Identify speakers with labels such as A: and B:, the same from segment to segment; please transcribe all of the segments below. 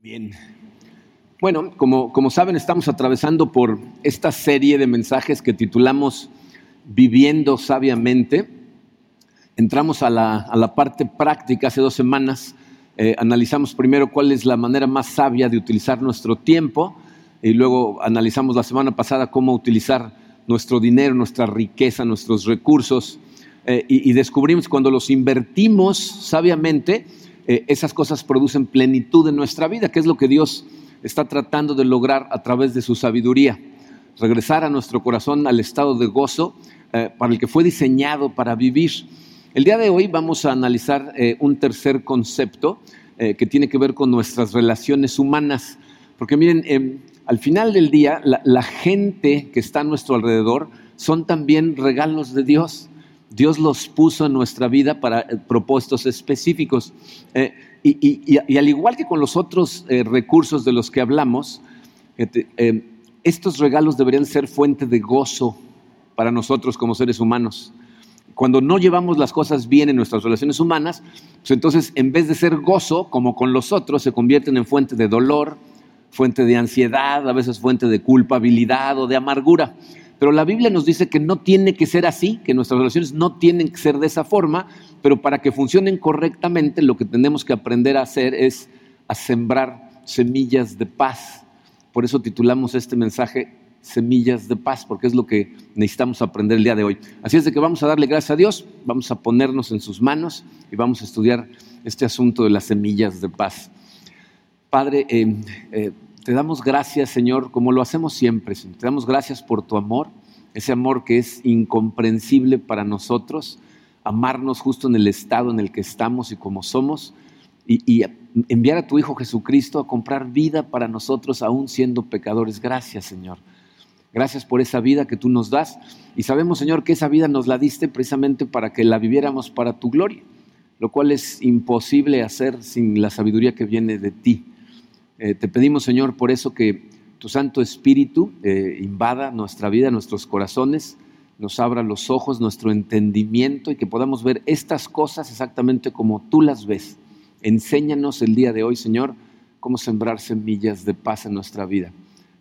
A: Bien. Bueno, como, como saben, estamos atravesando por esta serie de mensajes que titulamos Viviendo sabiamente. Entramos a la, a la parte práctica hace dos semanas. Eh, analizamos primero cuál es la manera más sabia de utilizar nuestro tiempo y luego analizamos la semana pasada cómo utilizar nuestro dinero, nuestra riqueza, nuestros recursos eh, y, y descubrimos cuando los invertimos sabiamente, eh, esas cosas producen plenitud en nuestra vida, que es lo que Dios está tratando de lograr a través de su sabiduría. Regresar a nuestro corazón al estado de gozo eh, para el que fue diseñado para vivir. El día de hoy vamos a analizar eh, un tercer concepto que tiene que ver con nuestras relaciones humanas. Porque miren, em, al final del día, la, la gente que está a nuestro alrededor son también regalos de Dios. Dios los puso en nuestra vida para eh, propósitos específicos. Eh, y, al igual que con los otros eh, recursos de los que hablamos, estos regalos deberían ser fuente de gozo para nosotros como seres humanos. Cuando no llevamos las cosas bien en nuestras relaciones humanas, pues entonces en vez de ser gozo, como con los otros, se convierten en fuente de dolor, fuente de ansiedad, a veces fuente de culpabilidad o de amargura. Pero la Biblia nos dice que no tiene que ser así, que nuestras relaciones no tienen que ser de esa forma, pero para que funcionen correctamente lo que tenemos que aprender a hacer es a sembrar semillas de paz. Por eso titulamos este mensaje Semillas de paz, porque es lo que necesitamos aprender el día de hoy. Así es de que vamos a darle gracias a Dios, vamos a ponernos en sus manos y vamos a estudiar este asunto de las semillas de paz. Padre, eh, eh, te damos gracias, Señor, como lo hacemos siempre. Te damos gracias por tu amor, ese amor que es incomprensible para nosotros, amarnos justo en el estado en el que estamos y como somos, y, enviar a tu Hijo Jesucristo a comprar vida para nosotros, aún siendo pecadores. Gracias, Señor. Gracias por esa vida que tú nos das. Y sabemos, Señor, que esa vida nos la diste precisamente para que la viviéramos para tu gloria, lo cual es imposible hacer sin la sabiduría que viene de ti. Eh, te pedimos, Señor, por eso que tu Santo Espíritu eh, invada nuestra vida, nuestros corazones, nos abra los ojos, nuestro entendimiento y que podamos ver estas cosas exactamente como tú las ves. Enséñanos el día de hoy, Señor, cómo sembrar semillas de paz en nuestra vida.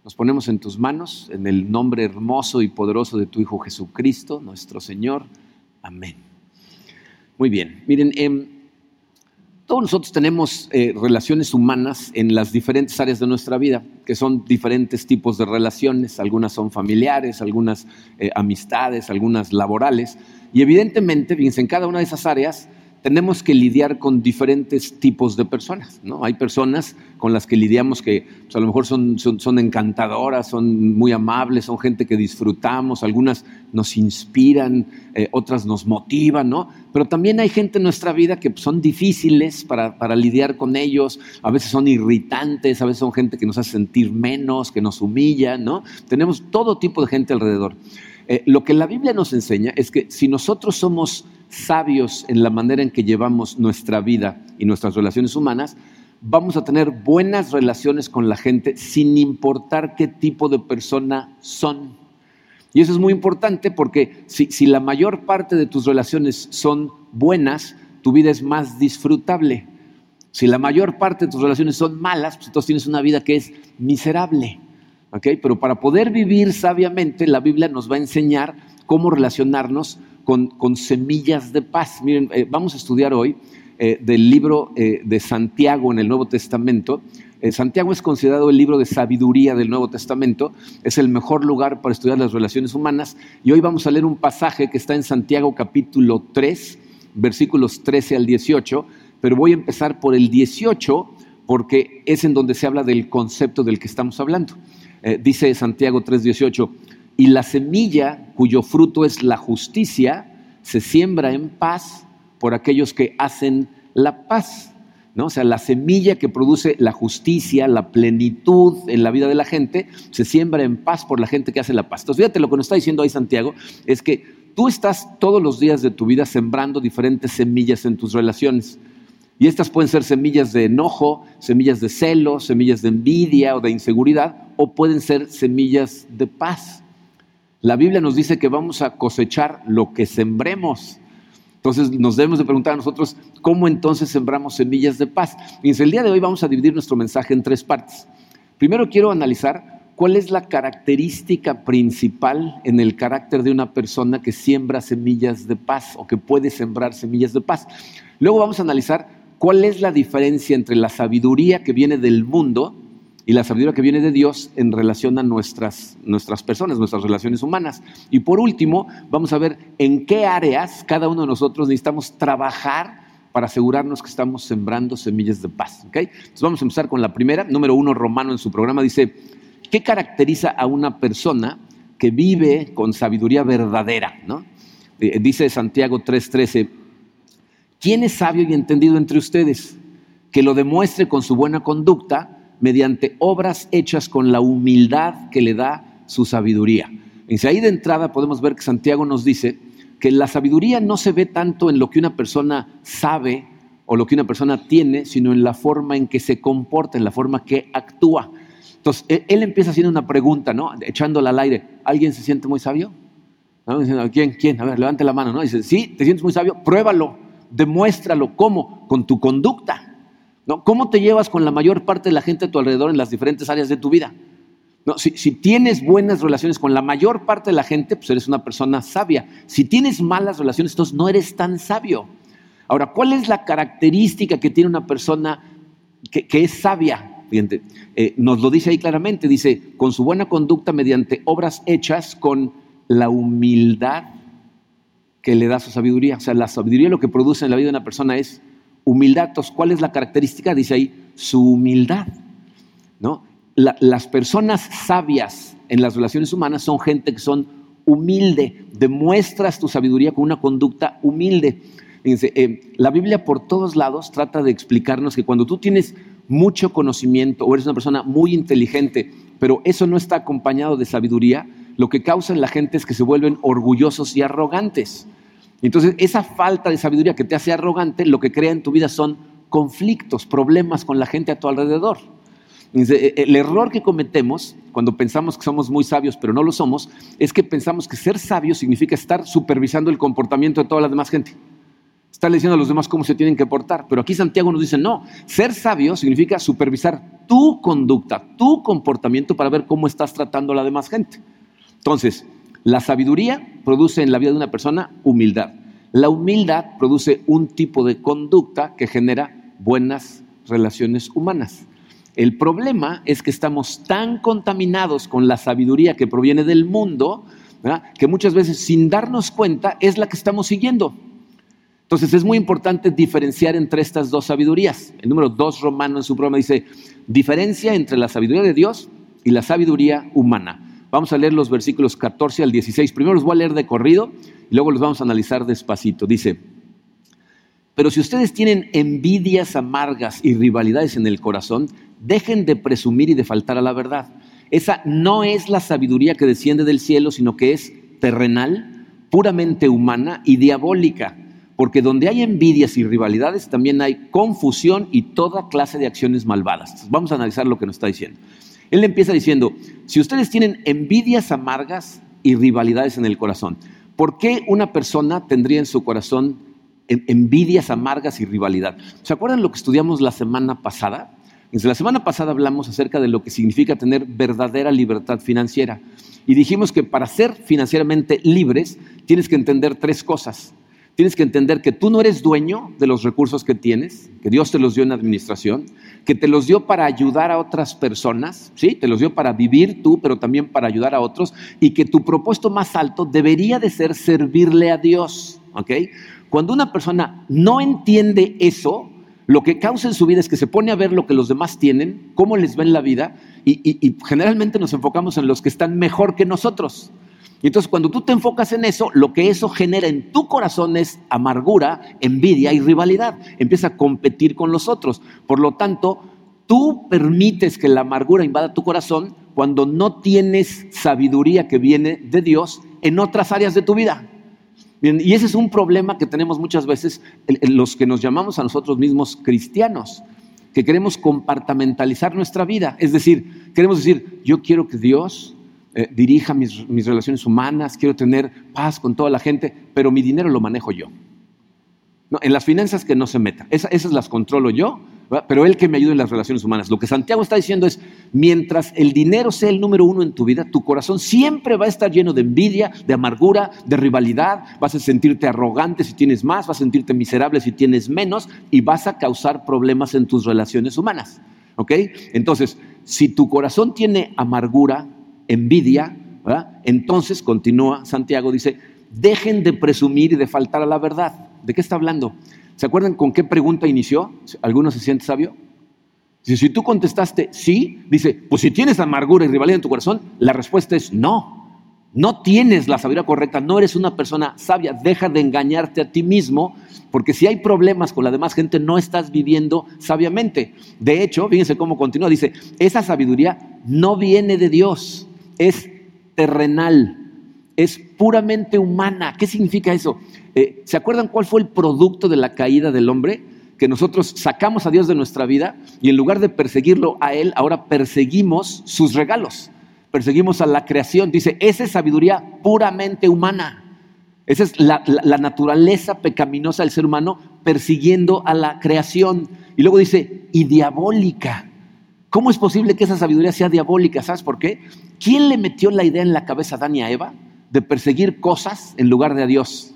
A: Nos ponemos en tus manos, en el nombre hermoso y poderoso de tu Hijo Jesucristo, nuestro Señor. Amén. Muy bien, miren, eh, todos nosotros tenemos eh, relaciones humanas en las diferentes áreas de nuestra vida, que son diferentes tipos de relaciones, algunas son familiares, algunas eh, amistades, algunas laborales, y evidentemente, fíjense, en cada una de esas áreas tenemos que lidiar con diferentes tipos de personas. ¿no? Hay personas con las que lidiamos que pues, a lo mejor son, son, encantadoras, son muy amables, son gente que disfrutamos, algunas nos inspiran, eh, otras nos motivan, ¿no? Pero también hay gente en nuestra vida que pues, son difíciles para, para, lidiar con ellos, a veces son irritantes, a veces son gente que nos hace sentir menos, que nos humilla, ¿no? Tenemos todo tipo de gente alrededor. Eh, lo que la Biblia nos enseña es que si nosotros somos sabios en la manera en que llevamos nuestra vida y nuestras relaciones humanas, vamos a tener buenas relaciones con la gente sin importar qué tipo de persona son. Y eso es muy importante porque si, la mayor parte de tus relaciones son buenas, tu vida es más disfrutable. Si la mayor parte de tus relaciones son malas, pues entonces tienes una vida que es miserable. Pero para poder vivir sabiamente, la Biblia nos va a enseñar cómo relacionarnos con, semillas de paz. Miren, eh, vamos a estudiar hoy eh, del libro eh, de Santiago en el Nuevo Testamento. Santiago es considerado el libro de sabiduría del Nuevo Testamento, es el mejor lugar para estudiar las relaciones humanas y hoy vamos a leer un pasaje que está en Santiago capítulo 3, versículos 13 al 18, pero voy a empezar por el 18 porque es en donde se habla del concepto del que estamos hablando. Dice Santiago 3, 18, y la semilla cuyo fruto es la justicia se siembra en paz por aquellos que hacen la paz. ¿no? O sea, la semilla que produce la justicia, la plenitud en la vida de la gente, se siembra en paz por la gente que hace la paz. Entonces, fíjate lo que nos está diciendo ahí Santiago, es que tú estás todos los días de tu vida sembrando diferentes semillas en tus relaciones. Y estas pueden ser semillas de enojo, semillas de celo, semillas de envidia o de inseguridad, o pueden ser semillas de paz. La Biblia nos dice que vamos a cosechar lo que sembremos. Entonces nos debemos de preguntar a nosotros cómo entonces sembramos semillas de paz. Y el día de hoy vamos a dividir nuestro mensaje en tres partes. Primero quiero analizar cuál es la característica principal en el carácter de una persona que siembra semillas de paz o que puede sembrar semillas de paz. Luego vamos a analizar cuál es la diferencia entre la sabiduría que viene del mundo y la sabiduría que viene de Dios en relación a nuestras, nuestras personas, nuestras relaciones humanas. Y por último, vamos a ver en qué áreas cada uno de nosotros necesitamos trabajar para asegurarnos que estamos sembrando semillas de paz. Entonces vamos a empezar con la primera. Número uno, Romano en su programa dice, ¿qué caracteriza a una persona que vive con sabiduría verdadera? ¿no? Eh, dice Santiago 3:13, ¿quién es sabio y entendido entre ustedes? Que lo demuestre con su buena conducta mediante obras hechas con la humildad que le da su sabiduría. Ahí de entrada podemos ver que Santiago nos dice que la sabiduría no se ve tanto en lo que una persona sabe o lo que una persona tiene, sino en la forma en que se comporta, en la forma que actúa. Entonces, e-, él empieza haciendo una pregunta, ¿no? Echándola al aire. ¿Alguien se siente muy sabio? ¿quién? ¿Quién? A ver, levante la mano, ¿no? Dice, sí, te sientes muy sabio, pruébalo, demuéstralo. ¿Cómo? Con tu conducta. ¿Cómo te llevas con la mayor parte de la gente a tu alrededor en las diferentes áreas de tu vida? Si, tienes buenas relaciones con la mayor parte de la gente, pues eres una persona sabia. Si tienes malas relaciones, entonces no eres tan sabio. Ahora, ¿cuál es la característica que tiene una persona que, es sabia? Fíjate, eh, nos lo dice ahí claramente, dice, con su buena conducta mediante obras hechas con la humildad que le da su sabiduría. O sea, la sabiduría lo que produce en la vida de una persona es humildad. ¿cuál es la característica? Dice ahí, su humildad. ¿no? las personas sabias en las relaciones humanas son gente que son humilde, demuestras tu sabiduría con una conducta humilde. Fíjense, eh, la Biblia por todos lados trata de explicarnos que cuando tú tienes mucho conocimiento o eres una persona muy inteligente, pero eso no está acompañado de sabiduría, lo que causa en la gente es que se vuelven orgullosos y arrogantes. Entonces, esa falta de sabiduría que te hace arrogante, lo que crea en tu vida son conflictos, problemas con la gente a tu alrededor. E, el error que cometemos cuando pensamos que somos muy sabios, pero no lo somos, es que pensamos que ser sabio significa estar supervisando el comportamiento de toda la demás gente. Estar diciendo a los demás cómo se tienen que portar. Pero aquí Santiago nos dice, no, ser sabio significa supervisar tu conducta, tu comportamiento para ver cómo estás tratando a la demás gente. Entonces, la sabiduría produce en la vida de una persona humildad. La humildad produce un tipo de conducta que genera buenas relaciones humanas. El problema es que estamos tan contaminados con la sabiduría que proviene del mundo que muchas veces sin darnos cuenta es la que estamos siguiendo. Entonces es muy importante diferenciar entre estas dos sabidurías. El número dos romano en su programa dice, diferencia entre la sabiduría de Dios y la sabiduría humana. Vamos a leer los versículos 14 al 16. Primero los voy a leer de corrido y luego los vamos a analizar despacito. Dice, pero si ustedes tienen envidias amargas y rivalidades en el corazón, dejen de presumir y de faltar a la verdad. Esa no es la sabiduría que desciende del cielo, sino que es terrenal, puramente humana y diabólica. Porque donde hay envidias y rivalidades también hay confusión y toda clase de acciones malvadas. vamos a analizar lo que nos está diciendo. Él empieza diciendo, si ustedes tienen envidias amargas y rivalidades en el corazón, ¿por qué una persona tendría en su corazón envidias amargas y rivalidad? ¿Se acuerdan lo que estudiamos la semana pasada? la semana pasada hablamos acerca de lo que significa tener verdadera libertad financiera. Y dijimos que para ser financieramente libres tienes que entender tres cosas. Tienes que entender que tú no eres dueño de los recursos que tienes, que Dios te los dio en administración, que te los dio para ayudar a otras personas, ¿sí? Te los dio para vivir tú, pero también para ayudar a otros, y que tu propósito más alto debería de ser servirle a Dios, ¿ok? Cuando una persona no entiende eso, lo que causa en su vida es que se pone a ver lo que los demás tienen, cómo les ven la vida, y, y generalmente nos enfocamos en los que están mejor que nosotros. Y entonces cuando tú te enfocas en eso, lo que eso genera en tu corazón es amargura, envidia y rivalidad. Empieza a competir con los otros. Por lo tanto, tú permites que la amargura invada tu corazón cuando no tienes sabiduría que viene de Dios en otras áreas de tu vida. y ese es un problema que tenemos muchas veces los que nos llamamos a nosotros mismos cristianos, que queremos compartamentalizar nuestra vida. Es decir, queremos decir, yo quiero que Dios eh, dirija mis, relaciones humanas, quiero tener paz con toda la gente, pero mi dinero lo manejo yo. No, en las finanzas que no se meta. esas las controlo yo, pero él que me ayude en las relaciones humanas. Lo que Santiago está diciendo es, mientras el dinero sea el número uno en tu vida, tu corazón siempre va a estar lleno de envidia, de amargura, de rivalidad, vas a sentirte arrogante si tienes más, vas a sentirte miserable si tienes menos y vas a causar problemas en tus relaciones humanas. ¿Ok? Entonces, si tu corazón tiene amargura, envidia, entonces, continúa Santiago, dice, dejen de presumir y de faltar a la verdad. ¿De qué está hablando? ¿Se acuerdan con qué pregunta inició? ¿Alguno se siente sabio? Si tú contestaste sí, dice, pues si tienes amargura y rivalidad en tu corazón, la respuesta es no. No tienes la sabiduría correcta, no eres una persona sabia, deja de engañarte a ti mismo, porque si hay problemas con la demás gente, no estás viviendo sabiamente. De hecho, fíjense cómo continúa, dice, esa sabiduría no viene de Dios, es terrenal, es puramente humana. ¿Qué significa eso? Eh, ¿Se acuerdan cuál fue el producto de la caída del hombre? Que nosotros sacamos a Dios de nuestra vida y en lugar de perseguirlo a Él, ahora perseguimos sus regalos, perseguimos a la creación. Dice, esa es sabiduría puramente humana. Esa es la, la naturaleza pecaminosa del ser humano persiguiendo a la creación. Y luego dice, y diabólica. ¿Cómo es posible que esa sabiduría sea diabólica? ¿Sabes por qué? ¿Quién le metió la idea en la cabeza a Adán y a Eva de perseguir cosas en lugar de a Dios?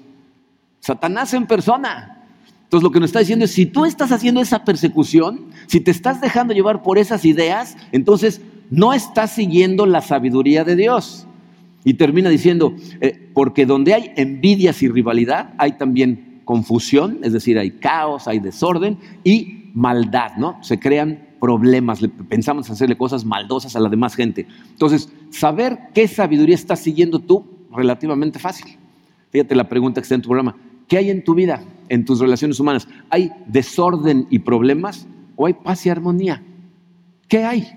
A: Satanás en persona. Entonces lo que nos está diciendo es, si tú estás haciendo esa persecución, si te estás dejando llevar por esas ideas, entonces no estás siguiendo la sabiduría de Dios. Y termina diciendo, eh, porque donde hay envidias y rivalidad, hay también confusión, es decir, hay caos, hay desorden y maldad, ¿no? Se crean problemas, pensamos hacerle cosas maldosas a la demás gente. Entonces, saber qué sabiduría estás siguiendo tú, relativamente fácil. Fíjate la pregunta que está en tu programa. ¿Qué hay en tu vida, en tus relaciones humanas? ¿Hay desorden y problemas o hay paz y armonía? ¿Qué hay?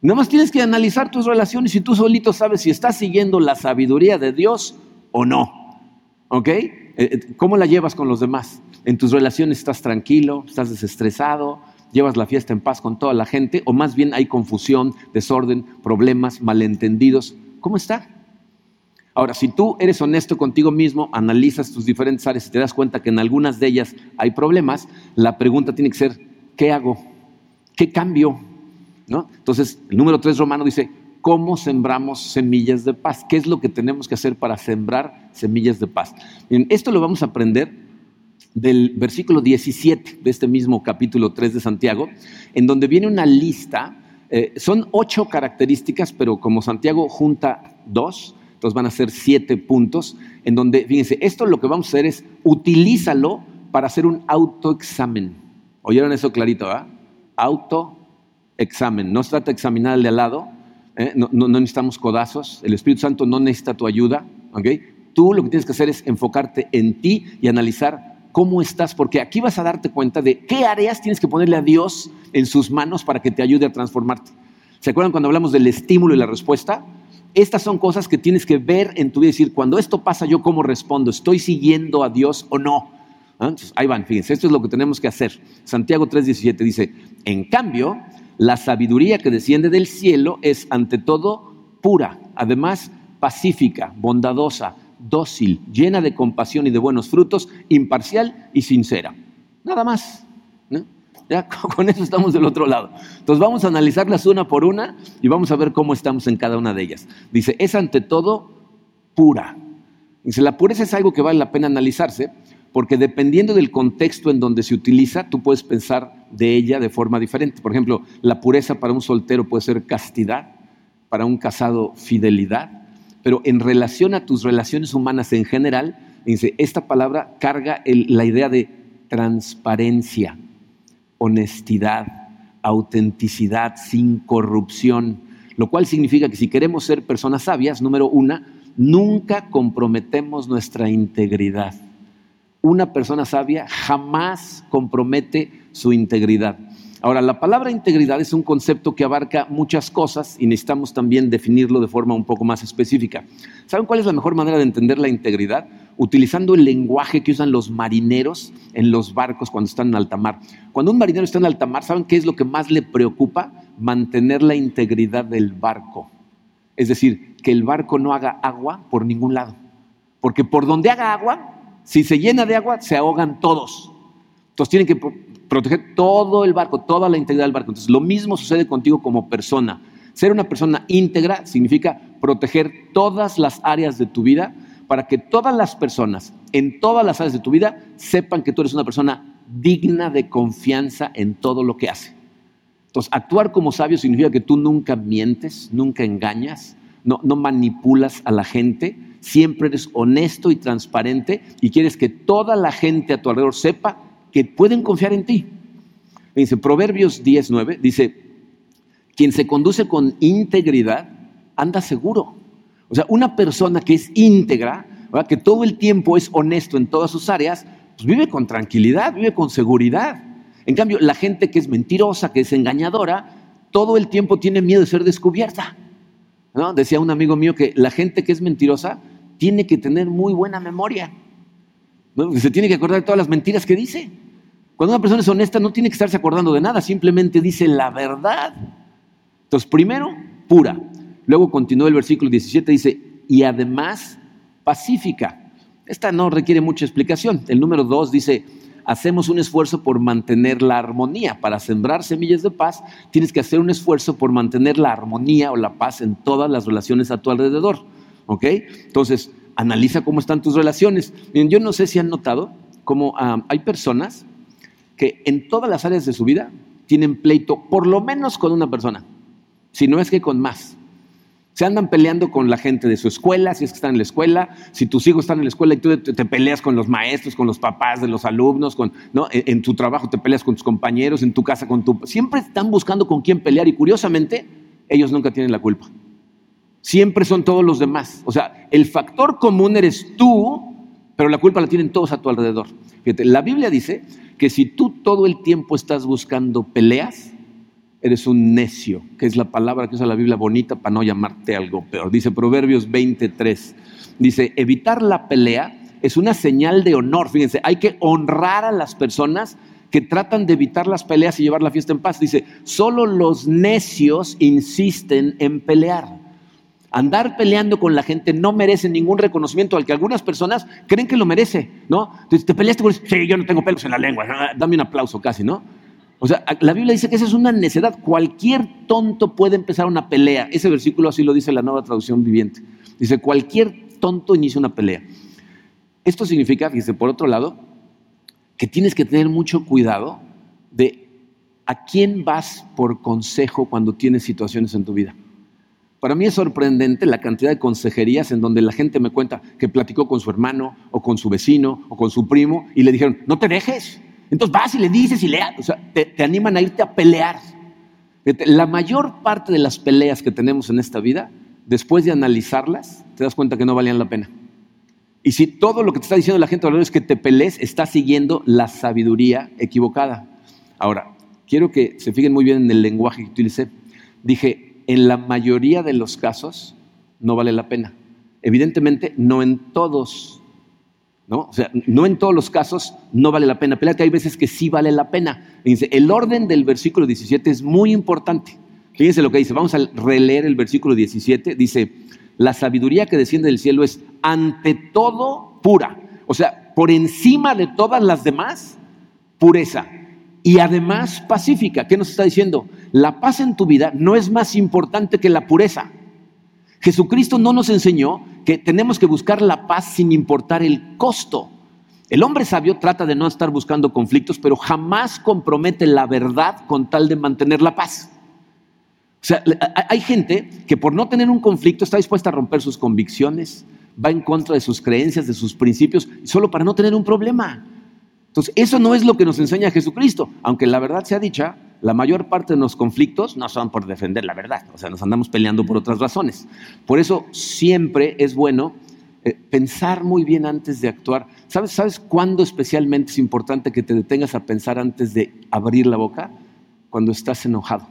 A: Nada más tienes que analizar tus relaciones y tú solito sabes si estás siguiendo la sabiduría de Dios o no. ¿Ok? Eh, eh, ¿Cómo la llevas con los demás? ¿En tus relaciones estás tranquilo, estás desestresado, llevas la fiesta en paz con toda la gente? ¿O más bien hay confusión, desorden, problemas, malentendidos? ¿Cómo está? Ahora, si tú eres honesto contigo mismo, analizas tus diferentes áreas y te das cuenta que en algunas de ellas hay problemas, la pregunta tiene que ser, ¿qué hago? ¿Qué cambio? ¿No? Entonces, el número 3 romano dice, ¿cómo sembramos semillas de paz? ¿Qué es lo que tenemos que hacer para sembrar semillas de paz? esto lo vamos a aprender del versículo 17 de este mismo capítulo 3 de Santiago, en donde viene una lista, eh, son ocho características, pero como Santiago junta dos, entonces van a ser siete puntos en donde, fíjense, esto lo que vamos a hacer es utilízalo para hacer un autoexamen. ¿Oyeron eso clarito? ¿ah? Autoexamen. No se trata de examinar al de al lado, ¿eh? no, necesitamos codazos, el Espíritu Santo no necesita tu ayuda. ¿okay? Tú lo que tienes que hacer es enfocarte en ti y analizar cómo estás, porque aquí vas a darte cuenta de qué áreas tienes que ponerle a Dios en sus manos para que te ayude a transformarte. ¿Se acuerdan cuando hablamos del estímulo y la respuesta? Estas son cosas que tienes que ver en tu vida y decir, cuando esto pasa, ¿yo cómo respondo? ¿Estoy siguiendo a Dios o no? ¿Ah? ahí van, fíjense, esto es lo que tenemos que hacer. Santiago 3:17 dice, en cambio, la sabiduría que desciende del cielo es ante todo pura, además pacífica, bondadosa, dócil, llena de compasión y de buenos frutos, imparcial y sincera. Nada más. Con eso estamos del otro lado. Entonces vamos a analizarlas una por una y vamos a ver cómo estamos en cada una de ellas. Dice, es ante todo pura. Dice, la pureza es algo que vale la pena analizarse porque dependiendo del contexto en donde se utiliza, tú puedes pensar de ella de forma diferente. Por ejemplo, la pureza para un soltero puede ser castidad, para un casado fidelidad, pero en relación a tus relaciones humanas en general, dice, esta palabra carga la idea de transparencia honestidad, autenticidad, sin corrupción, lo cual significa que si queremos ser personas sabias, número una, nunca comprometemos nuestra integridad. Una persona sabia jamás compromete su integridad. Ahora, la palabra integridad es un concepto que abarca muchas cosas y necesitamos también definirlo de forma un poco más específica. ¿Saben cuál es la mejor manera de entender la integridad? Utilizando el lenguaje que usan los marineros en los barcos cuando están en alta mar. Cuando un marinero está en alta mar, ¿saben qué es lo que más le preocupa? Mantener la integridad del barco. Es decir, que el barco no haga agua por ningún lado. Porque por donde haga agua, Si se llena de agua, se ahogan todos. Entonces tienen que proteger todo el barco, toda la integridad del barco. Entonces lo mismo sucede contigo como persona. Ser una persona íntegra significa proteger todas las áreas de tu vida para que todas las personas en todas las áreas de tu vida sepan que tú eres una persona digna de confianza en todo lo que hace. Entonces, actuar como sabio significa que tú nunca mientes, nunca engañas, no, no manipulas a la gente, siempre eres honesto y transparente y quieres que toda la gente a tu alrededor sepa que pueden confiar en ti. Dice Proverbios 19, dice, quien se conduce con integridad anda seguro. O sea, una persona que es íntegra, que todo el tiempo es honesto en todas sus áreas, pues vive con tranquilidad, vive con seguridad. En cambio, la gente que es mentirosa, que es engañadora, todo el tiempo tiene miedo de ser descubierta. ¿no? Decía un amigo mío que la gente que es mentirosa tiene que tener muy buena memoria. Se tiene que acordar de todas las mentiras que dice. Cuando una persona es honesta no tiene que estarse acordando de nada, simplemente dice la verdad. Entonces, primero, pura. Luego continúa el versículo 17, dice, y además pacífica. Esta no requiere mucha explicación. El número dos dice, hacemos un esfuerzo por mantener la armonía. Para sembrar semillas de paz, tienes que hacer un esfuerzo por mantener la armonía o la paz en todas las relaciones a tu alrededor. ¿Ok? Entonces, analiza cómo están tus relaciones. yo no sé si han notado cómo ah, hay personas que en todas las áreas de su vida tienen pleito, por lo menos con una persona, si no es que con más. Se andan peleando con la gente de su escuela, si es que están en la escuela, si tus hijos están en la escuela y tú te, peleas con los maestros, con los papás de los alumnos, con, ¿no? en, tu trabajo te peleas con tus compañeros, en tu casa con tu... Siempre están buscando con quién pelear y curiosamente ellos nunca tienen la culpa. Siempre son todos los demás. O sea, el factor común eres tú, pero la culpa la tienen todos a tu alrededor. Fíjate, la Biblia dice que si tú todo el tiempo estás buscando peleas, eres un necio, que es la palabra que usa la Biblia bonita para no llamarte algo peor. Dice Proverbios 23, dice, evitar la pelea es una señal de honor. Fíjense, hay que honrar a las personas que tratan de evitar las peleas y llevar la fiesta en paz. Dice, solo los necios insisten en pelear. Andar peleando con la gente no merece ningún reconocimiento al que algunas personas creen que lo merece, ¿no? Entonces, te peleaste con sí, yo no tengo pelos en la lengua, dame un aplauso casi, ¿no? O sea, la Biblia dice que esa es una necedad. Cualquier tonto puede empezar una pelea. Ese versículo así lo dice la nueva traducción viviente. Dice, cualquier tonto inicia una pelea. Esto significa, fíjese, por otro lado, que tienes que tener mucho cuidado de a quién vas por consejo cuando tienes situaciones en tu vida. Para mí es sorprendente la cantidad de consejerías en donde la gente me cuenta que platicó con su hermano o con su vecino o con su primo y le dijeron, no te dejes, entonces vas y le dices y le, o sea, te, animan a irte a pelear. La mayor parte de las peleas que tenemos en esta vida, después de analizarlas, te das cuenta que no valían la pena. Y si todo lo que te está diciendo la gente alrededor es que te pelees, está siguiendo la sabiduría equivocada. Ahora, quiero que se fijen muy bien en el lenguaje que utilicé. Dije, en la mayoría de los casos no vale la pena. Evidentemente, no en todos ¿no? O sea, no en todos los casos no vale la pena pelear, que hay veces que sí vale la pena. Dice, el orden del versículo 17 es muy importante. Fíjense lo que dice, vamos a releer el versículo 17. Dice, la sabiduría que desciende del cielo es ante todo pura. O sea, por encima de todas las demás, pureza. Y además pacífica. ¿Qué nos está diciendo? La paz en tu vida no es más importante que la pureza. Jesucristo no nos enseñó que tenemos que buscar la paz sin importar el costo. El hombre sabio trata de no estar buscando conflictos, pero jamás compromete la verdad con tal de mantener la paz. O sea, hay gente que por no tener un conflicto está dispuesta a romper sus convicciones, va en contra de sus creencias, de sus principios, solo para no tener un problema. Entonces, eso no es lo que nos enseña Jesucristo, aunque la verdad sea dicha, la mayor parte de los conflictos no son por defender la verdad, o sea, nos andamos peleando por otras razones. Por eso siempre es bueno eh, pensar muy bien antes de actuar. ¿Sabes, ¿Sabes cuándo especialmente es importante que te detengas a pensar antes de abrir la boca? Cuando estás enojado.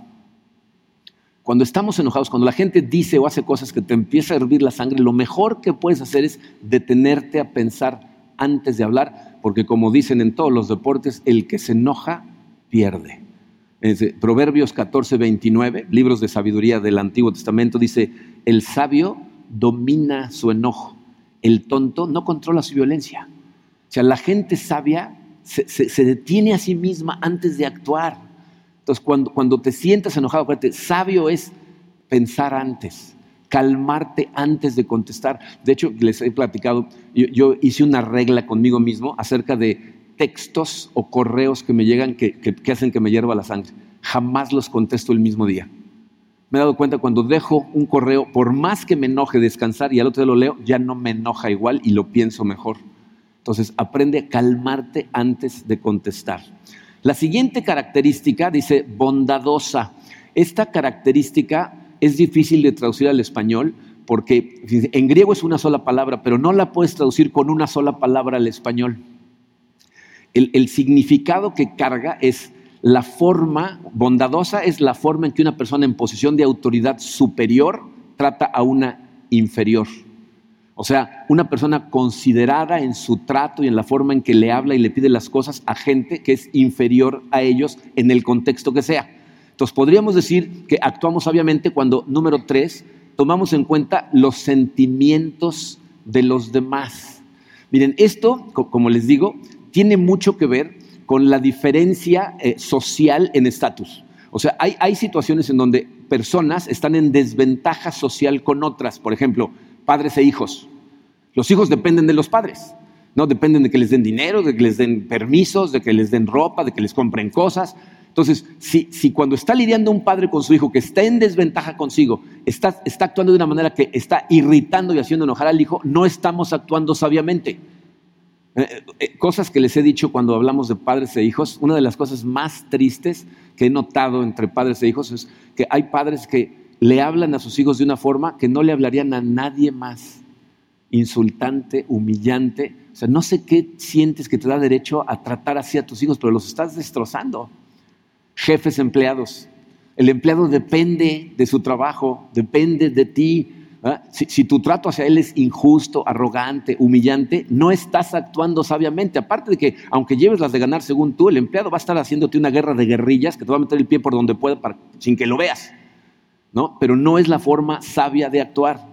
A: Cuando estamos enojados, cuando la gente dice o hace cosas que te empieza a hervir la sangre, lo mejor que puedes hacer es detenerte a pensar antes de hablar, porque como dicen en todos los deportes, el que se enoja pierde. Proverbios 14, 29, libros de sabiduría del Antiguo Testamento, dice, el sabio domina su enojo, el tonto no controla su violencia. O sea, la gente sabia se, detiene a sí misma antes de actuar. Entonces, cuando, cuando te sientas enojado, acuérdate, sabio es pensar antes, calmarte antes de contestar. De hecho, les he platicado, yo, hice una regla conmigo mismo acerca de textos o correos que me llegan que, que hacen que me hierva la sangre. Jamás los contesto el mismo día me he dado cuenta cuando dejo un correo, por más que me enoje descansar y al otro día lo leo, ya no me enoja igual y lo pienso mejor. Entonces, aprende a calmarte antes de contestar. La siguiente característica dice bondadosa. Esta característica es difícil de traducir al español porque en griego es una sola palabra, pero no la puedes traducir con una sola palabra al español. El, significado que carga es la forma bondadosa es la forma en que una persona en posición de autoridad superior trata a una inferior. O sea, una persona considerada en su trato y en la forma en que le habla y le pide las cosas a gente que es inferior a ellos en el contexto que sea. Entonces, podríamos decir que actuamos sabiamente cuando, número tres, tomamos en cuenta los sentimientos de los demás. Miren, esto, como les digo, tiene mucho que ver con la diferencia eh, social en estatus. O sea, hay, hay situaciones en donde personas están en desventaja social con otras, por ejemplo, padres e hijos. Los hijos dependen de los padres, ¿no? Dependen de que les den dinero, de que les den permisos, de que les den ropa, de que les compren cosas. Entonces, si, cuando está lidiando un padre con su hijo que está en desventaja consigo, está, actuando de una manera que está irritando y haciendo enojar al hijo, no estamos actuando sabiamente. Eh, eh, cosas que les he dicho cuando hablamos de padres e hijos, una de las cosas más tristes que he notado entre padres e hijos es que hay padres que le hablan a sus hijos de una forma que no le hablarían a nadie más. Insultante, humillante. O sea, no sé qué sientes que te da derecho a tratar así a tus hijos, pero los estás destrozando. Jefes empleados. El empleado depende de su trabajo, depende de ti, si, tu trato hacia él es injusto, arrogante, humillante, no estás actuando sabiamente. Aparte de que, aunque lleves las de ganar según tú, el empleado va a estar haciéndote una guerra de guerrillas que te va a meter el pie por donde pueda sin que lo veas. ¿no? Pero no es la forma sabia de actuar.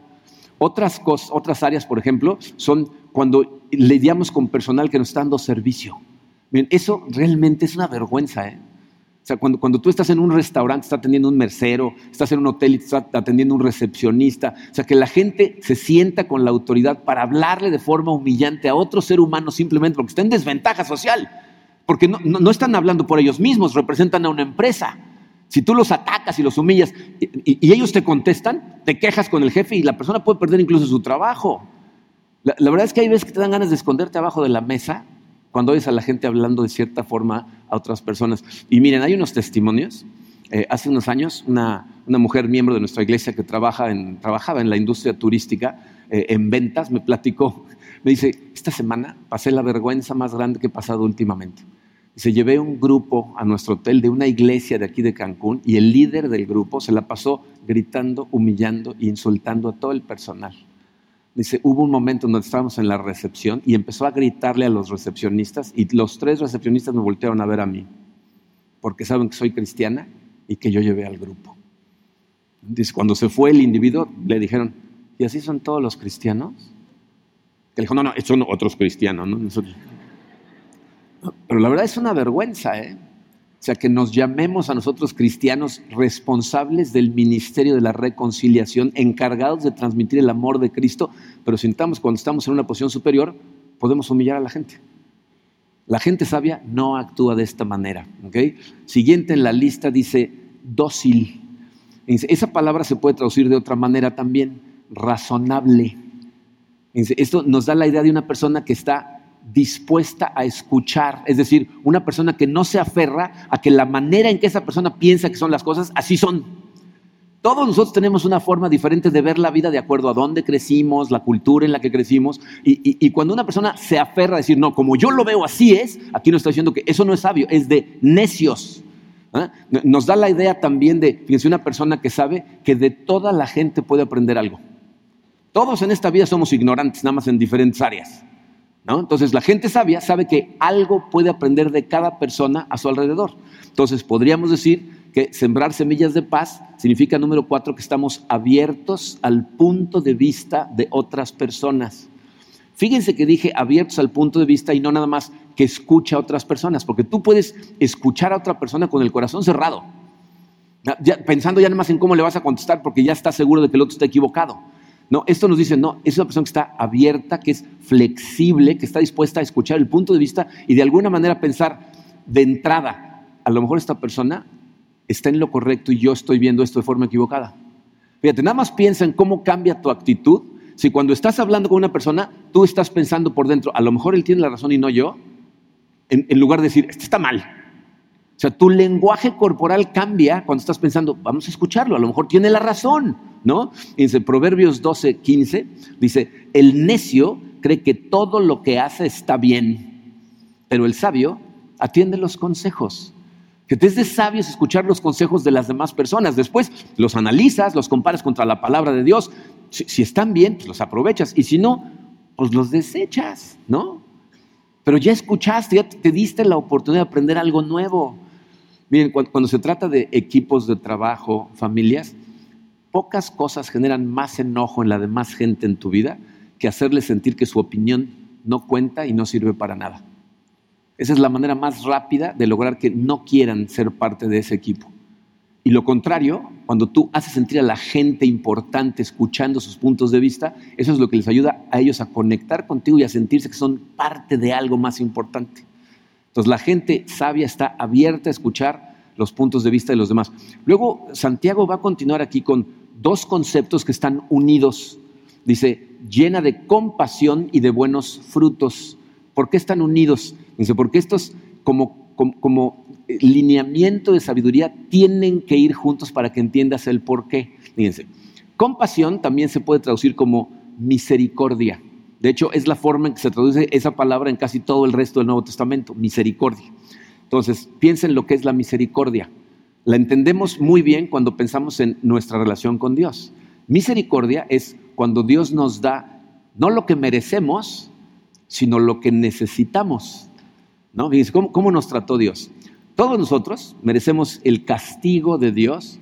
A: Otras, cosas, otras áreas, por ejemplo, son cuando lidiamos con personal que nos está dando servicio. eso realmente es una vergüenza. ¿eh? O sea, cuando, cuando tú estás en un restaurante, está atendiendo un mercero, estás en un hotel y está atendiendo un recepcionista. O sea, que la gente se sienta con la autoridad para hablarle de forma humillante a otro ser humano simplemente porque está en desventaja social. Porque no, no, están hablando por ellos mismos, representan a una empresa. Si tú los atacas y los humillas y, ellos te contestan, te quejas con el jefe y la persona puede perder incluso su trabajo. La, la verdad es que hay veces que te dan ganas de esconderte abajo de la mesa cuando oyes a la gente hablando de cierta forma a otras personas. Y miren, hay unos testimonios. Eh, hace unos años, una, mujer miembro de nuestra iglesia que trabajaba en la industria turística, eh, en ventas, me platicó, me dice, esta semana pasé la vergüenza más grande que he pasado últimamente. Dice, llevé un grupo a nuestro hotel de una iglesia de aquí de Cancún y el líder del grupo se la pasó gritando, humillando e insultando a todo el personal. Dice, hubo un momento donde estábamos en la recepción y empezó a gritarle a los recepcionistas y los tres recepcionistas me voltearon a ver a mí, porque saben que soy cristiana y que yo llevé al grupo. Dice, cuando se fue el individuo, le dijeron, ¿y así son todos los cristianos? Que le dijo, no, no, son otros cristianos, ¿no? Pero la verdad es una vergüenza, ¿eh? O sea, que nos llamemos a nosotros cristianos responsables del ministerio de la reconciliación, encargados de transmitir el amor de Cristo, pero sintamos cuando estamos en una posición superior, podemos humillar a la gente. La gente sabia no actúa de esta manera. Siguiente en la lista dice dócil. Esa palabra se puede traducir de otra manera también, razonable. Esto nos da la idea de una persona que está dispuesta a escuchar, es decir, una persona que no se aferra a que la manera en que esa persona piensa que son las cosas, así son. Todos nosotros tenemos una forma diferente de ver la vida de acuerdo a dónde crecimos, la cultura en la que crecimos, y, cuando una persona se aferra a decir, no, como yo lo veo así es, aquí nos está diciendo que eso no es sabio, es de necios. ¿ah? Nos da la idea también de, fíjense, una persona que sabe que de toda la gente puede aprender algo. Todos en esta vida somos ignorantes, nada más en diferentes áreas. Entonces la gente sabia sabe que algo puede aprender de cada persona a su alrededor. Entonces podríamos decir que sembrar semillas de paz significa, número cuatro, que estamos abiertos al punto de vista de otras personas. Fíjense que dije abiertos al punto de vista y no nada más que escucha a otras personas, porque tú puedes escuchar a otra persona con el corazón cerrado, pensando ya nada más en cómo le vas a contestar porque ya estás seguro de que el otro está equivocado. No, esto nos dice, no, es una persona que está abierta, que es flexible, que está dispuesta a escuchar el punto de vista y de alguna manera pensar de entrada, a lo mejor esta persona está en lo correcto y yo estoy viendo esto de forma equivocada. Fíjate, nada más piensa en cómo cambia tu actitud si cuando estás hablando con una persona, tú estás pensando por dentro, a lo mejor él tiene la razón y no yo, en, lugar de decir, este está mal. O sea, tu lenguaje corporal cambia cuando estás pensando, vamos a escucharlo, a lo mejor tiene la razón, ¿no? dice, Proverbios 12, 15, dice, el necio cree que todo lo que hace está bien, pero el sabio atiende los consejos. Que te es de sabios escuchar los consejos de las demás personas. Después los analizas, los comparas contra la palabra de Dios. Si, están bien, pues los aprovechas. Y si no, pues los desechas, ¿no? Pero ya escuchaste, ya te diste la oportunidad de aprender algo nuevo. Miren, cuando, se trata de equipos de trabajo, familias, pocas cosas generan más enojo en la demás gente en tu vida que hacerles sentir que su opinión no cuenta y no sirve para nada. Esa es la manera más rápida de lograr que no quieran ser parte de ese equipo. Y lo contrario, cuando tú haces sentir a la gente importante escuchando sus puntos de vista, eso es lo que les ayuda a ellos a conectar contigo y a sentirse que son parte de algo más importante. Entonces la gente sabia está abierta a escuchar los puntos de vista de los demás. Luego Santiago va a continuar aquí con dos conceptos que están unidos. Dice, llena de compasión y de buenos frutos. ¿Por qué están unidos? Dice, porque estos como, como, lineamiento de sabiduría tienen que ir juntos para que entiendas el por qué. Fíjense, compasión también se puede traducir como misericordia. De hecho, es la forma en que se traduce esa palabra en casi todo el resto del Nuevo Testamento, misericordia. Entonces, piensen lo que es la misericordia. La entendemos muy bien cuando pensamos en nuestra relación con Dios. Misericordia es cuando Dios nos da no lo que merecemos, sino lo que necesitamos. ¿No? Fíjense, ¿cómo, nos trató Dios? Todos nosotros merecemos el castigo de Dios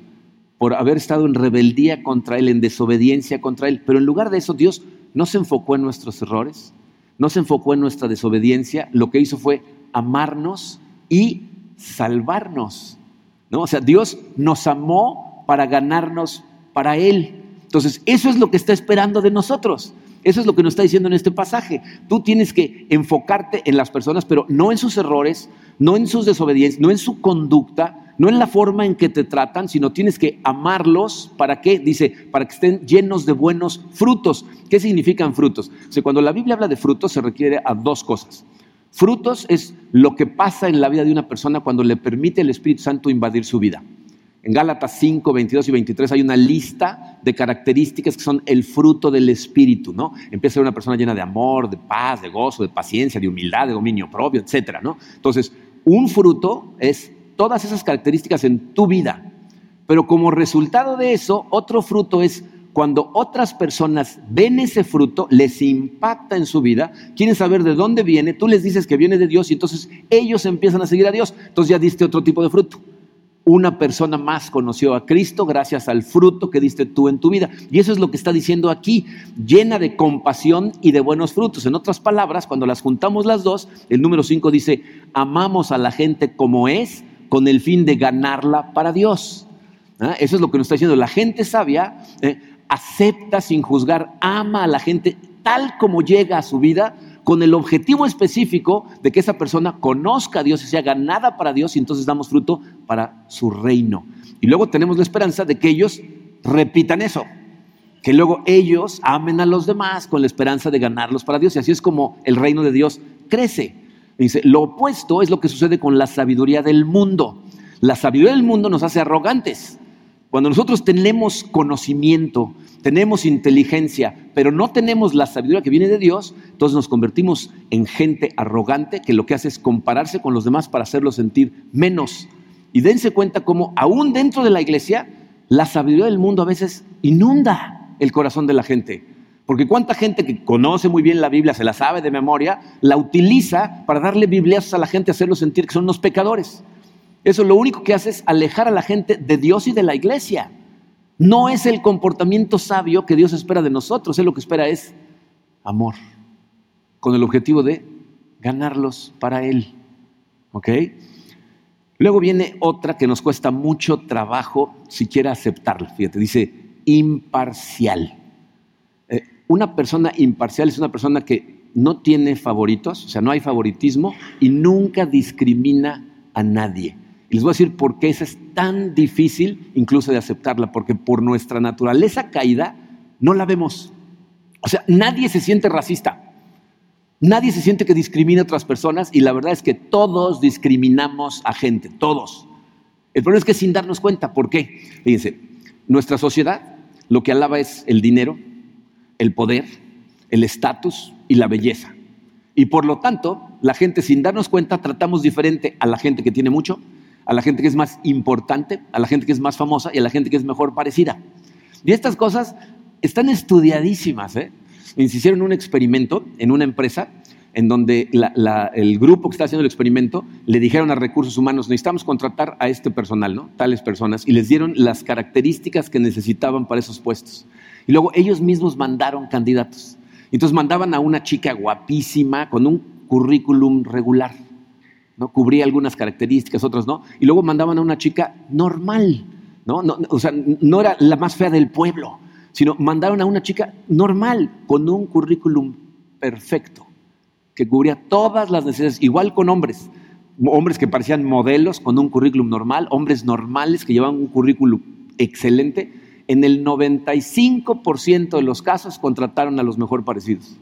A: por haber estado en rebeldía contra Él, en desobediencia contra Él. Pero en lugar de eso, Dios no se enfocó en nuestros errores, no se enfocó en nuestra desobediencia, lo que hizo fue amarnos y salvarnos. ¿no? O sea, Dios nos amó para ganarnos para Él. Entonces, eso es lo que está esperando de nosotros. Eso es lo que nos está diciendo en este pasaje. Tú tienes que enfocarte en las personas, pero no en sus errores, no en sus desobediencias, no en su conducta, no en la forma en que te tratan, sino tienes que amarlos. ¿Para qué? Dice, para que estén llenos de buenos frutos. ¿Qué significan frutos? Cuando la Biblia habla de frutos se requiere a dos cosas. Frutos es lo que pasa en la vida de una persona cuando le permite el Espíritu Santo invadir su vida. En Gálatas 5, 22 y 23 hay una lista de características que son el fruto del Espíritu, ¿no? Empieza a ser una persona llena de amor, de paz, de gozo, de paciencia, de humildad, de dominio propio, etcétera, ¿no? Entonces, un fruto es todas esas características en tu vida. Pero como resultado de eso, otro fruto es cuando otras personas ven ese fruto, les impacta en su vida, quieren saber de dónde viene, tú les dices que viene de Dios y entonces ellos empiezan a seguir a Dios. Entonces ya diste otro tipo de fruto una persona más conoció a Cristo gracias al fruto que diste tú en tu vida. Y eso es lo que está diciendo aquí, llena de compasión y de buenos frutos. En otras palabras, cuando las juntamos las dos, el número 5 dice, amamos a la gente como es con el fin de ganarla para Dios. ¿Ah? Eso es lo que nos está diciendo. La gente sabia eh, acepta sin juzgar, ama a la gente tal como llega a su vida con el objetivo específico de que esa persona conozca a Dios y sea ganada para Dios y entonces damos fruto para su reino. Y luego tenemos la esperanza de que ellos repitan eso, que luego ellos amen a los demás con la esperanza de ganarlos para Dios. Y así es como el reino de Dios crece. Dice, lo opuesto es lo que sucede con la sabiduría del mundo. La sabiduría del mundo nos hace arrogantes. Cuando nosotros tenemos conocimiento, tenemos inteligencia, pero no tenemos la sabiduría que viene de Dios, entonces nos convertimos en gente arrogante que lo que hace es compararse con los demás para hacerlos sentir menos. Y dense cuenta cómo aún dentro de la iglesia, la sabiduría del mundo a veces inunda el corazón de la gente. Porque cuánta gente que conoce muy bien la Biblia, se la sabe de memoria, la utiliza para darle biblias a la gente, hacerlos sentir que son unos pecadores. Eso lo único que hace es alejar a la gente de Dios y de la iglesia. No es el comportamiento sabio que Dios espera de nosotros, Él lo que espera es amor. con el objetivo de ganarlos para Él. ¿Ok? Luego viene otra que nos cuesta mucho trabajo siquiera aceptarla. Fíjate, dice imparcial. Una persona imparcial es una persona que no tiene favoritos, o sea, no hay favoritismo y nunca discrimina a nadie. Y les voy a decir por qué esa es tan difícil incluso de aceptarla, porque por nuestra naturaleza caída no la vemos. O sea, nadie se siente racista. Nadie se siente que discrimina a otras personas y la verdad es que todos discriminamos a gente, todos. El problema es que sin darnos cuenta, ¿por qué? Fíjense, nuestra sociedad lo que alaba es el dinero, el poder, el estatus y la belleza. Y por lo tanto, la gente sin darnos cuenta tratamos diferente a la gente que tiene mucho, a la gente que es más importante, a la gente que es más famosa y a la gente que es mejor parecida. Y estas cosas están estudiadísimas. ¿eh? hicieron un experimento en una empresa en donde el grupo que está haciendo el experimento le dijeron a recursos humanos, necesitamos contratar a este personal, ¿no? Tales personas, y les dieron las características que necesitaban para esos puestos. Y luego ellos mismos mandaron candidatos. Entonces mandaban a una chica guapísima con un currículum regular, ¿no? Cubría algunas características, otras no. Y luego mandaban a una chica normal, ¿no? no o sea, no era la más fea del pueblo, sino mandaron a una chica normal, con un currículum perfecto, que cubría todas las necesidades, igual con hombres, hombres que parecían modelos con un currículum normal, hombres normales que llevaban un currículum excelente. En el 95% de los casos contrataron a los mejor parecidos.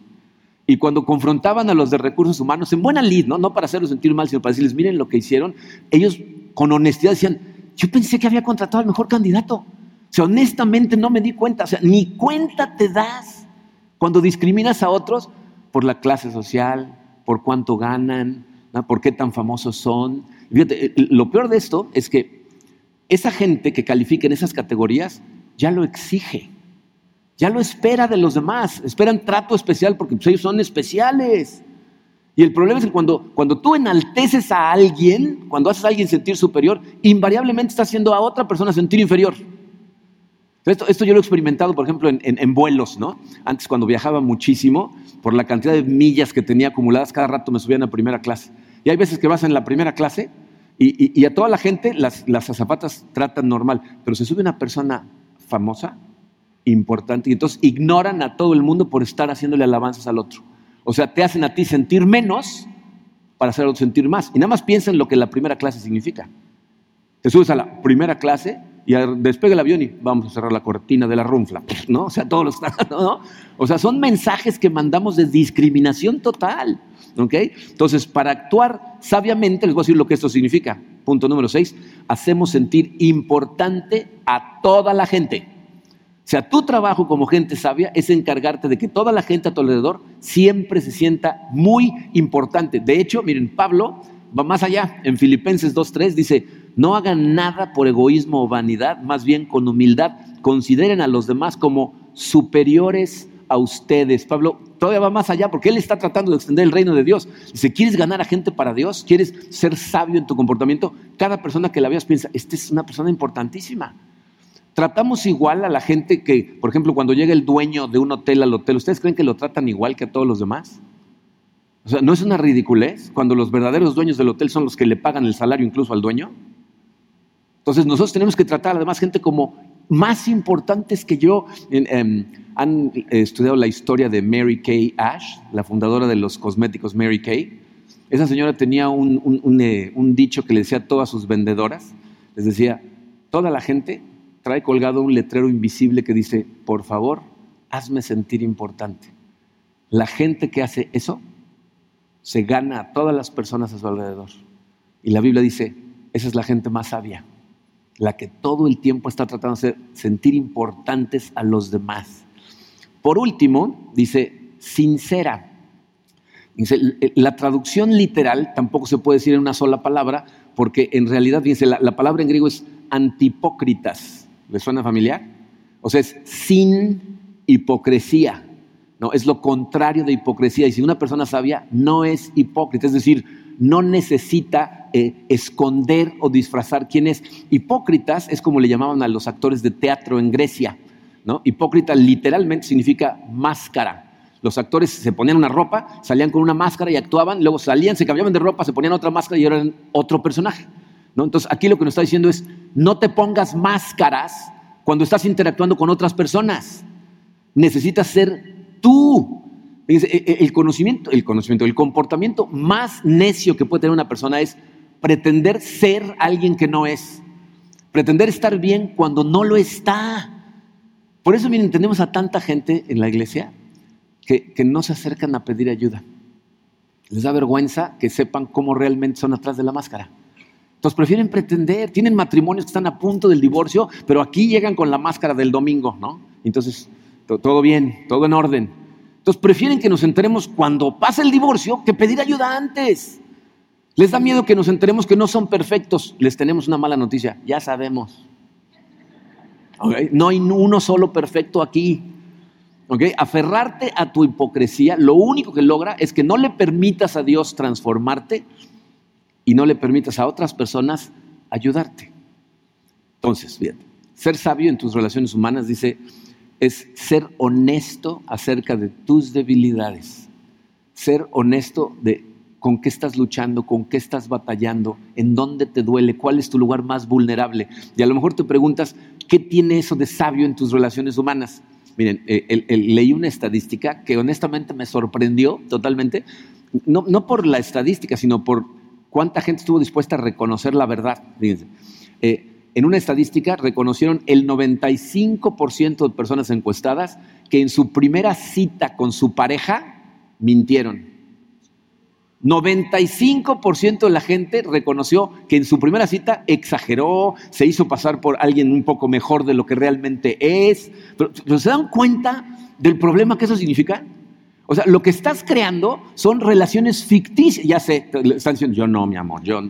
A: Y cuando confrontaban a los de recursos humanos, en buena lid, ¿no? no para hacerlos sentir mal, sino para decirles, miren lo que hicieron, ellos con honestidad decían, yo pensé que había contratado al mejor candidato. O sea, honestamente no me di cuenta, o sea, ni cuenta te das cuando discriminas a otros por la clase social, por cuánto ganan, por qué tan famosos son. Fíjate, eh, lo peor de esto es que esa gente que califica en esas categorías ya lo exige, ya lo espera de los demás, esperan trato especial porque pues, ellos son especiales. Y el problema es que cuando, cuando tú enalteces a alguien, cuando haces a alguien sentir superior, invariablemente estás haciendo a otra persona sentir inferior. Esto, esto, yo lo he experimentado, por ejemplo, en, vuelos, ¿no? Antes, cuando viajaba muchísimo, por la cantidad de millas que tenía acumuladas, cada rato me subían a primera clase. Y hay veces que vas en la primera clase y, a toda la gente las, las tratan normal, pero se sube una persona famosa, importante, y entonces ignoran a todo el mundo por estar haciéndole alabanzas al otro. O sea, te hacen a ti sentir menos para hacer sentir más. Y nada más piensa en lo que la primera clase significa. Te subes a la primera clase y despega el avión y vamos a cerrar la cortina de la runfla, ¿no? O sea, todos los, ¿no? O sea, son mensajes que mandamos de discriminación total, ¿ok? Entonces, para actuar sabiamente, les voy a decir lo que esto significa. Punto número seis, hacemos sentir importante a toda la gente. O sea, tu trabajo como gente sabia es encargarte de que toda la gente a tu alrededor siempre se sienta muy importante. De hecho, miren, Pablo va más allá. En Filipenses 2.3 dice, no hagan nada por egoísmo o vanidad, más bien con humildad consideren a los demás como superiores a ustedes. Pablo todavía va más allá porque él está tratando de extender el reino de Dios. Dice, ¿quieres ganar a gente para Dios? ¿Quieres ser sabio en tu comportamiento? Cada persona que la veas piensa, esta es una persona importantísima. Tratamos igual a la gente que, por ejemplo, cuando llega el dueño de un hotel al hotel, ¿ustedes creen que lo tratan igual que a todos los demás? O sea, ¿no es una ridiculez cuando los verdaderos dueños del hotel son los que le pagan el salario incluso al dueño? Entonces nosotros tenemos que tratar a la demás gente como más importantes que yo. Em, han estudiado la historia de Mary Kay Ash, la fundadora de los cosméticos Mary Kay. Esa señora tenía un, eh, un dicho que le decía a todas sus vendedoras, les decía, toda la gente trae colgado un letrero invisible que dice, por favor, hazme sentir importante. La gente que hace eso se gana a todas las personas a su alrededor. Y la Biblia dice, esa es la gente más sabia la que todo el tiempo está tratando de sentir importantes a los demás. Por último, dice sincera. la traducción literal tampoco se puede decir en una sola palabra, porque en realidad, dice, la, la palabra en griego es antipócritas. ¿Le suena familiar? O sea, es sin hipocresía. No, es lo contrario de hipocresía. Y si una persona sabia no es hipócrita, es decir, no necesita eh, esconder o disfrazar quién es. Hipócritas es como le llamaban a los actores de teatro en Grecia. ¿No? Hipócrita literalmente significa máscara. Los actores se ponían una ropa, salían con una máscara y actuaban, luego salían, se cambiaban de ropa, se ponían otra máscara y eran otro personaje. ¿no? Entonces aquí lo que nos está diciendo es, no te pongas máscaras cuando estás interactuando con otras personas. Necesitas ser tú. E, e, el conocimiento, el conocimiento, el comportamiento más necio que puede tener una persona es pretender ser alguien que no es. Pretender estar bien cuando no lo está. Por eso, miren, tenemos a tanta gente en la iglesia que, no se acercan a pedir ayuda. Les da vergüenza que sepan cómo realmente son atrás de la máscara. Entonces prefieren pretender, tienen matrimonios que están a punto del divorcio, pero aquí llegan con la máscara del domingo, ¿no? Entonces, todo bien, todo en orden. Entonces prefieren que nos enteremos cuando pasa el divorcio que pedir ayuda antes. Les da miedo que nos enteremos que no son perfectos. Les tenemos una mala noticia, ya sabemos. No hay uno solo perfecto aquí. Aferrarte a tu hipocresía, lo único que logra es que no le permitas a Dios transformarte y no le permitas a otras personas ayudarte. Entonces, bien, ser sabio en tus relaciones humanas, dice, es ser honesto acerca de tus debilidades, ser honesto de con qué estás luchando, con qué estás batallando, en dónde te duele, cuál es tu lugar más vulnerable. Y a lo mejor te preguntas, ¿qué tiene eso de sabio en tus relaciones humanas? Miren, eh, leí una estadística que honestamente me sorprendió totalmente, no, no, por la estadística, sino por cuánta gente estuvo dispuesta a reconocer la verdad. Fíjense. Eh, en una estadística reconocieron el 95% de personas encuestadas que en su primera cita con su pareja mintieron. 95% de la gente reconoció que en su primera cita exageró, se hizo pasar por alguien un poco mejor de lo que realmente es. Pero, ¿se dan cuenta del problema que eso significa? O sea, lo que estás creando son relaciones ficticias. Ya sé, están diciendo, yo no, mi amor, yo...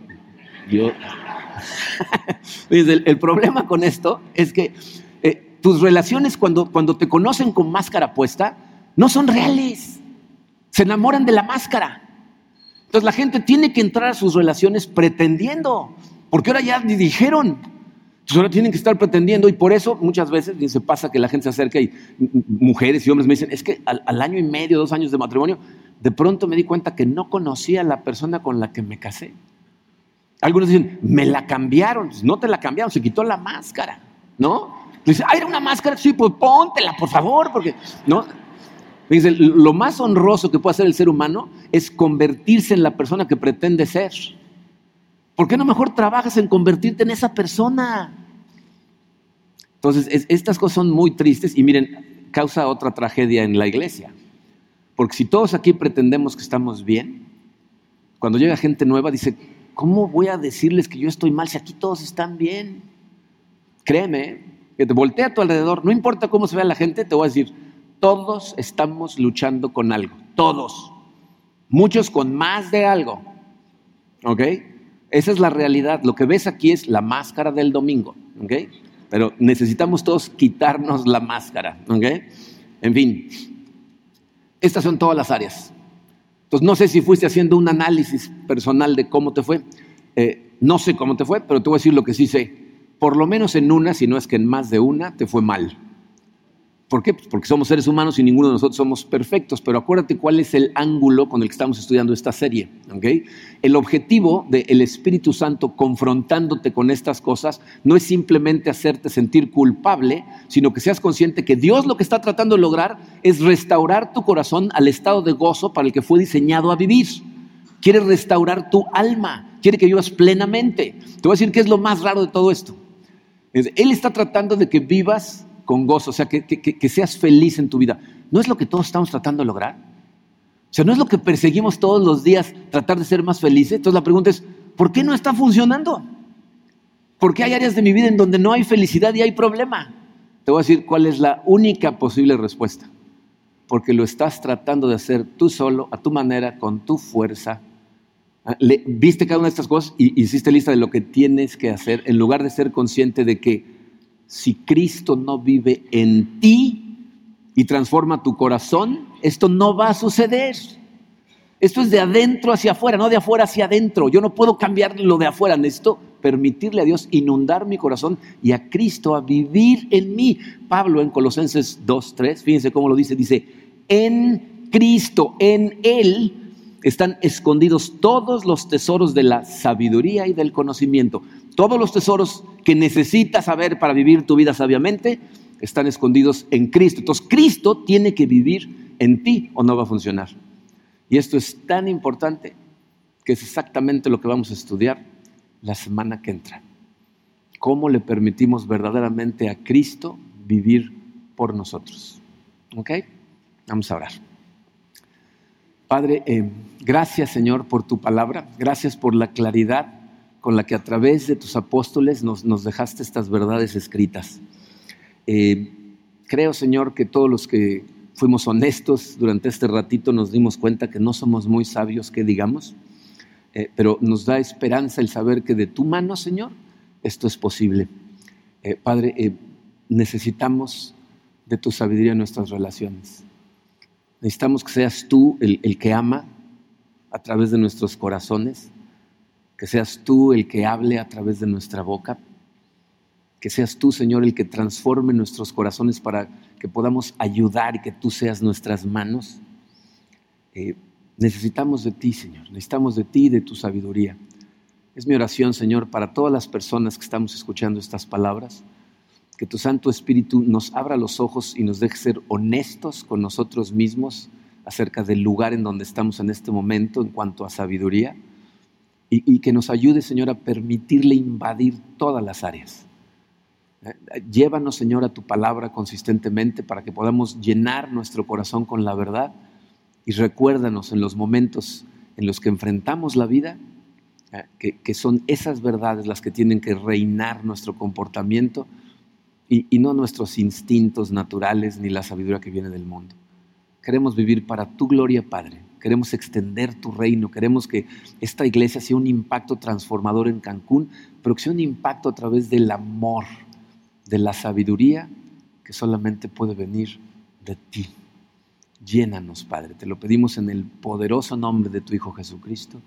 A: el, problema con esto es que eh, tus relaciones cuando, cuando te conocen con máscara puesta no son reales. Se enamoran de la máscara. Entonces la gente tiene que entrar a sus relaciones pretendiendo, porque ahora ya dijeron, entonces ahora tienen que estar pretendiendo y por eso muchas veces se pasa que la gente se acerca y mujeres y hombres me dicen, es que al, año y medio, dos años de matrimonio, de pronto me di cuenta que no conocía a la persona con la que me casé. Algunos dicen, me la cambiaron, no te la cambiaron, se quitó la máscara, ¿no? Dice, ah, era una máscara, sí, pues póntela, por favor, porque, ¿no? Dice, lo más honroso que puede hacer el ser humano es convertirse en la persona que pretende ser. ¿Por qué no mejor trabajas en convertirte en esa persona? Entonces, estas cosas son muy tristes y miren, causa otra tragedia en la iglesia. Porque si todos aquí pretendemos que estamos bien, cuando llega gente nueva dice, ¿cómo voy a decirles que yo estoy mal si aquí todos están bien? Créeme, que te voltea a tu alrededor, no importa cómo se vea la gente, te voy a decir, todos estamos luchando con algo, todos. Muchos con más de algo. ¿Ok? Esa es la realidad. Lo que ves aquí es la máscara del domingo. ¿Ok? Pero necesitamos todos quitarnos la máscara. ¿Ok? En fin, estas son todas las áreas. Entonces, no sé si fuiste haciendo un análisis personal de cómo te fue. Eh, no sé cómo te fue, pero te voy a decir lo que sí sé. Por lo menos en una, si no es que en más de una, te fue mal. ¿Por qué? Pues porque somos seres humanos y ninguno de nosotros somos perfectos, pero acuérdate cuál es el ángulo con el que estamos estudiando esta serie. El objetivo del Espíritu Santo confrontándote con estas cosas no es simplemente hacerte sentir culpable, sino que seas consciente que Dios lo que está tratando de lograr es restaurar tu corazón al estado de gozo para el que fue diseñado a vivir. Quiere restaurar tu alma, quiere que vivas plenamente. Te voy a decir qué es lo más raro de todo esto. Él está tratando de que vivas con gozo, o sea, que, que, seas feliz en tu vida. ¿No es lo que todos estamos tratando de lograr? O sea, ¿no es lo que perseguimos todos los días, tratar de ser más felices? Entonces la pregunta es, ¿por qué no está funcionando? ¿Por qué hay áreas de mi vida en donde no hay felicidad y hay problema? Te voy a decir cuál es la única posible respuesta. Porque lo estás tratando de hacer tú solo, a tu manera, con tu fuerza. Viste cada una de estas cosas y hiciste lista de lo que tienes que hacer en lugar de ser consciente de que si Cristo no vive en ti y transforma tu corazón, esto no va a suceder. Esto es de adentro hacia afuera, no de afuera hacia adentro. Yo no puedo cambiar lo de afuera, necesito permitirle a Dios inundar mi corazón y a Cristo a vivir en mí. Pablo en Colosenses 2.3, fíjense cómo lo dice, dice, en Cristo, en Él están escondidos todos los tesoros de la sabiduría y del conocimiento. Todos los tesoros que necesitas saber para vivir tu vida sabiamente están escondidos en Cristo. Entonces Cristo tiene que vivir en ti o no va a funcionar. Y esto es tan importante que es exactamente lo que vamos a estudiar la semana que entra. ¿Cómo le permitimos verdaderamente a Cristo vivir por nosotros? ¿Ok? Vamos a orar. Padre, eh, gracias Señor por tu palabra, gracias por la claridad con la que a través de tus apóstoles nos, nos dejaste estas verdades escritas. Eh, creo, Señor, que todos los que fuimos honestos durante este ratito nos dimos cuenta que no somos muy sabios, que digamos, eh, pero nos da esperanza el saber que de tu mano, Señor, esto es posible. Eh, Padre, necesitamos de tu sabiduría en nuestras relaciones. Necesitamos que seas tú el que ama a través de nuestros corazones que seas tú el que hable a través de nuestra boca, que seas tú, Señor, el que transforme nuestros corazones para que podamos ayudar y que tú seas nuestras manos. Eh, necesitamos de ti, Señor, necesitamos de ti y de tu sabiduría. Es mi oración, Señor, para todas las personas que estamos escuchando estas palabras, que tu Santo Espíritu nos abra los ojos y nos deje ser honestos con nosotros mismos acerca del lugar en donde estamos en este momento en cuanto a sabiduría y, que nos ayude, Señor, a permitirle invadir todas las áreas. Llévanos, Señor, a tu palabra consistentemente para que podamos llenar nuestro corazón con la verdad y recuérdanos en los momentos en los que enfrentamos la vida, eh, que, son esas verdades las que tienen que reinar nuestro comportamiento y no nuestros instintos naturales ni la sabiduría que viene del mundo. Queremos vivir para tu gloria, Padre queremos extender tu reino, queremos que esta iglesia sea un impacto transformador en Cancún, pero que sea un impacto a través del amor, de la sabiduría que solamente puede venir de ti. Llénanos, Padre, te lo pedimos en el poderoso nombre de tu Hijo Jesucristo.